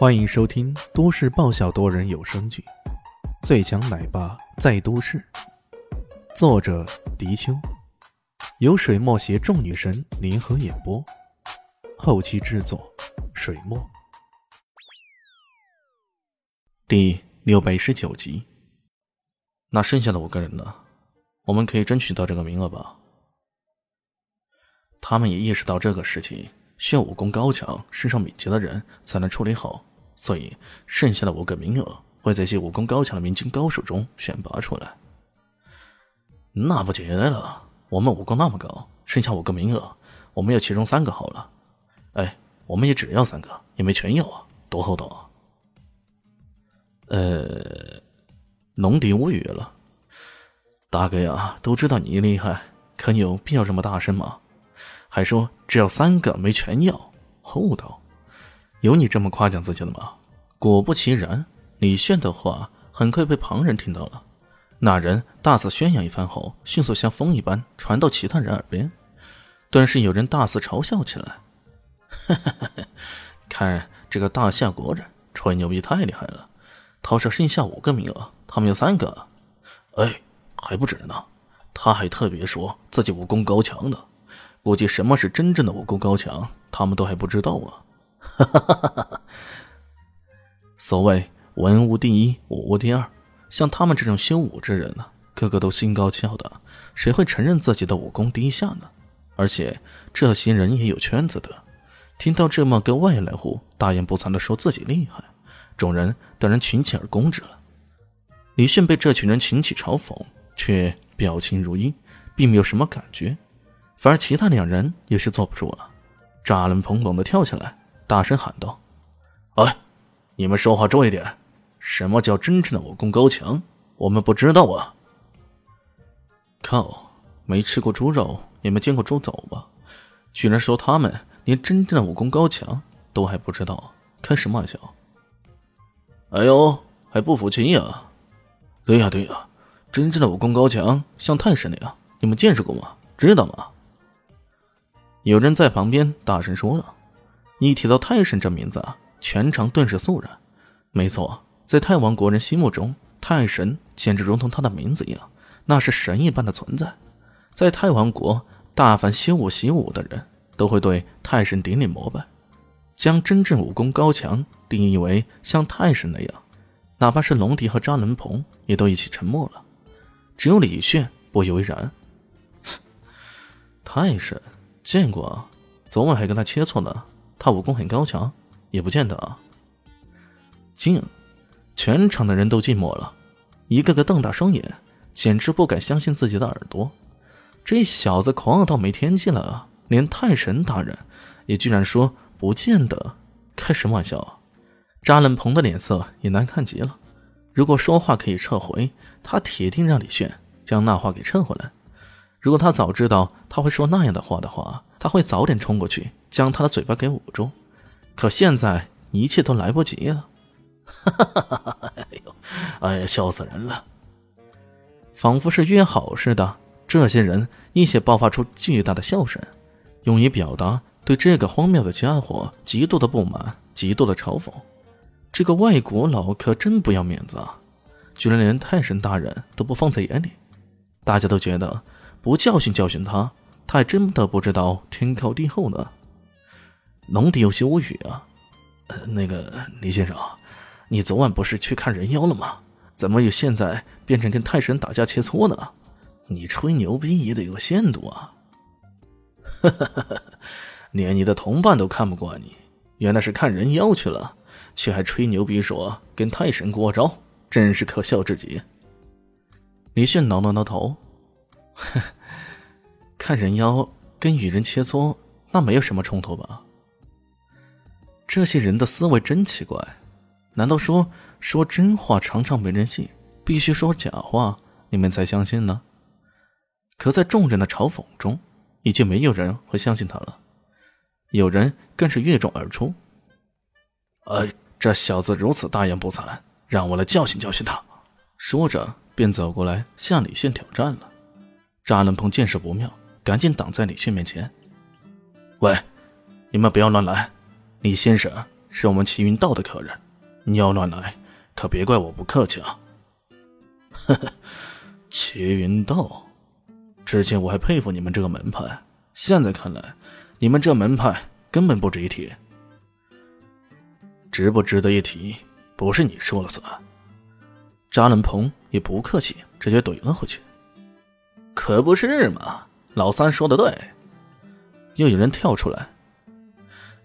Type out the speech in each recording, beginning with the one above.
欢迎收听都市爆笑多人有声剧《最强奶爸在都市》，作者：迪秋，由水墨携众女神联合演播，后期制作：水墨。第六百一十九集。那剩下的五个人呢？我们可以争取到这个名额吧？他们也意识到这个事情需要武功高强、身上敏捷的人才能处理好。所以，剩下的五个名额会在一些武功高强的明军高手中选拔出来。那不简单了？我们武功那么高，剩下五个名额，我们要其中三个好了。哎，我们也只要三个，也没全要啊，多厚道啊！呃，龙迪无语了。大哥呀，都知道你厉害，可你有必要这么大声吗？还说只要三个，没全要，厚道。有你这么夸奖自己的吗？果不其然，李炫的话很快被旁人听到了。那人大肆宣扬一番后，迅速像风一般传到其他人耳边，顿时有人大肆嘲笑起来：“ 看这个大夏国人吹牛逼太厉害了！他说剩下五个名额，他们有三个，哎，还不止呢。他还特别说自己武功高强呢，估计什么是真正的武功高强，他们都还不知道啊。”哈哈哈哈哈！所谓文无第一，武无第二，像他们这种修武之人呢，个个都心高气傲的，谁会承认自己的武功低下呢？而且这些人也有圈子的，听到这么个外来户大言不惭的说自己厉害，众人当然群起而攻之了。李迅被这群人群起嘲讽，却表情如一，并没有什么感觉，反而其他两人也是坐不住了，扎人砰砰的跳起来。大声喊道：“哎，你们说话注意点！什么叫真正的武功高强？我们不知道啊！靠，没吃过猪肉，也没见过猪走吧？居然说他们连真正的武功高强都还不知道，开什么玩笑？哎呦，还不服气呀？对呀对呀，真正的武功高强像太神那样，你们见识过吗？知道吗？”有人在旁边大声说道。一提到太神这名字，全场顿时肃然。没错，在太王国人心目中，太神简直如同他的名字一样，那是神一般的存在。在太王国，大凡修武习武的人都会对太神顶礼膜拜，将真正武功高强定义为像太神那样，哪怕是龙迪和扎伦鹏也都一起沉默了。只有李炫不以为然。太神见过，昨晚还跟他切磋呢。他武功很高强，也不见得啊。静，全场的人都静默了，一个个瞪大双眼，简直不敢相信自己的耳朵。这小子狂傲到没天际了！连太神大人也居然说不见得，开什么玩笑？啊扎冷鹏的脸色也难看极了。如果说话可以撤回，他铁定让李炫将那话给撤回来。如果他早知道他会说那样的话的话，他会早点冲过去将他的嘴巴给捂住。可现在一切都来不及了。哈哈哈哈哈！哎呦，哎呀，笑死人了！仿佛是约好似的，这些人一起爆发出巨大的笑声，用以表达对这个荒谬的家伙极度的不满、极度的嘲讽。这个外国佬可真不要面子啊！居然连太神大人都不放在眼里，大家都觉得。不教训教训他，他还真的不知道天高地厚呢。龙迪有些无语啊。那个李先生，你昨晚不是去看人妖了吗？怎么又现在变成跟太神打架切磋呢？你吹牛逼也得有限度啊！哈 哈连你的同伴都看不惯你，原来是看人妖去了，却还吹牛逼说跟太神过招，真是可笑至极。李迅挠了挠头。呵，看人妖跟与人切磋，那没有什么冲突吧？这些人的思维真奇怪，难道说说真话常常没人信，必须说假话你们才相信呢？可在众人的嘲讽中，已经没有人会相信他了，有人更是越众而出。哎，这小子如此大言不惭，让我来教训教训他。说着，便走过来向李炫挑战了。扎冷鹏见势不妙，赶紧挡在李迅面前。“喂，你们不要乱来！李先生是我们齐云道的客人，你要乱来，可别怪我不客气啊！呵呵，齐云道，之前我还佩服你们这个门派，现在看来，你们这门派根本不值一提。值不值得一提，不是你说了算。扎冷鹏也不客气，直接怼了回去。可不是嘛，老三说的对。又有人跳出来，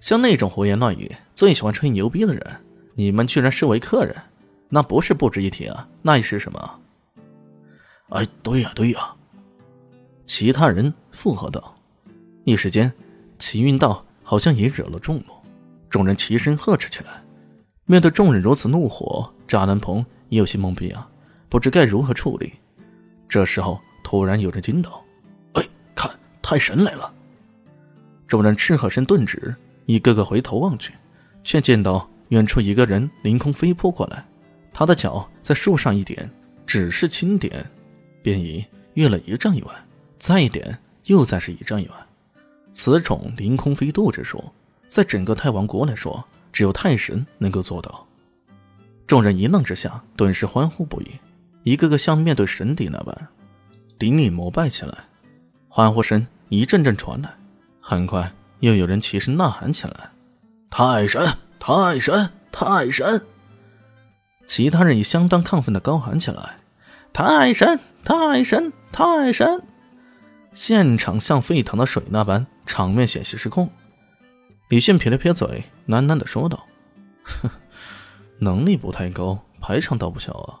像那种胡言乱语、最喜欢吹牛逼的人，你们居然视为客人，那不是不值一提啊，那又是什么？哎，对呀，对呀。其他人附和道。一时间，齐运道好像也惹了众怒，众人齐声呵斥起来。面对众人如此怒火，渣男鹏也有些懵逼啊，不知该如何处理。这时候，突然有人惊道：“哎，看，太神来了！”众人赤喝声顿止，一个个回头望去，却见到远处一个人凌空飞扑过来，他的脚在树上一点，只是轻点，便已越了一丈以外，再一点，又再是一丈以外。此种凌空飞渡之术，在整个太王国来说，只有太神能够做到。众人一愣之下，顿时欢呼不已，一个个像面对神邸那般，顶礼膜拜起来，欢呼声一阵阵传来。很快，又有人齐声呐喊起来：“太神！太神！太神！”其他人也相当亢奋的高喊起来：“太神！太神！太神！”现场像沸腾的水那般，场面险些失控。李迅撇了撇嘴，喃喃的说道：“哼，能力不太高，排场倒不小啊。”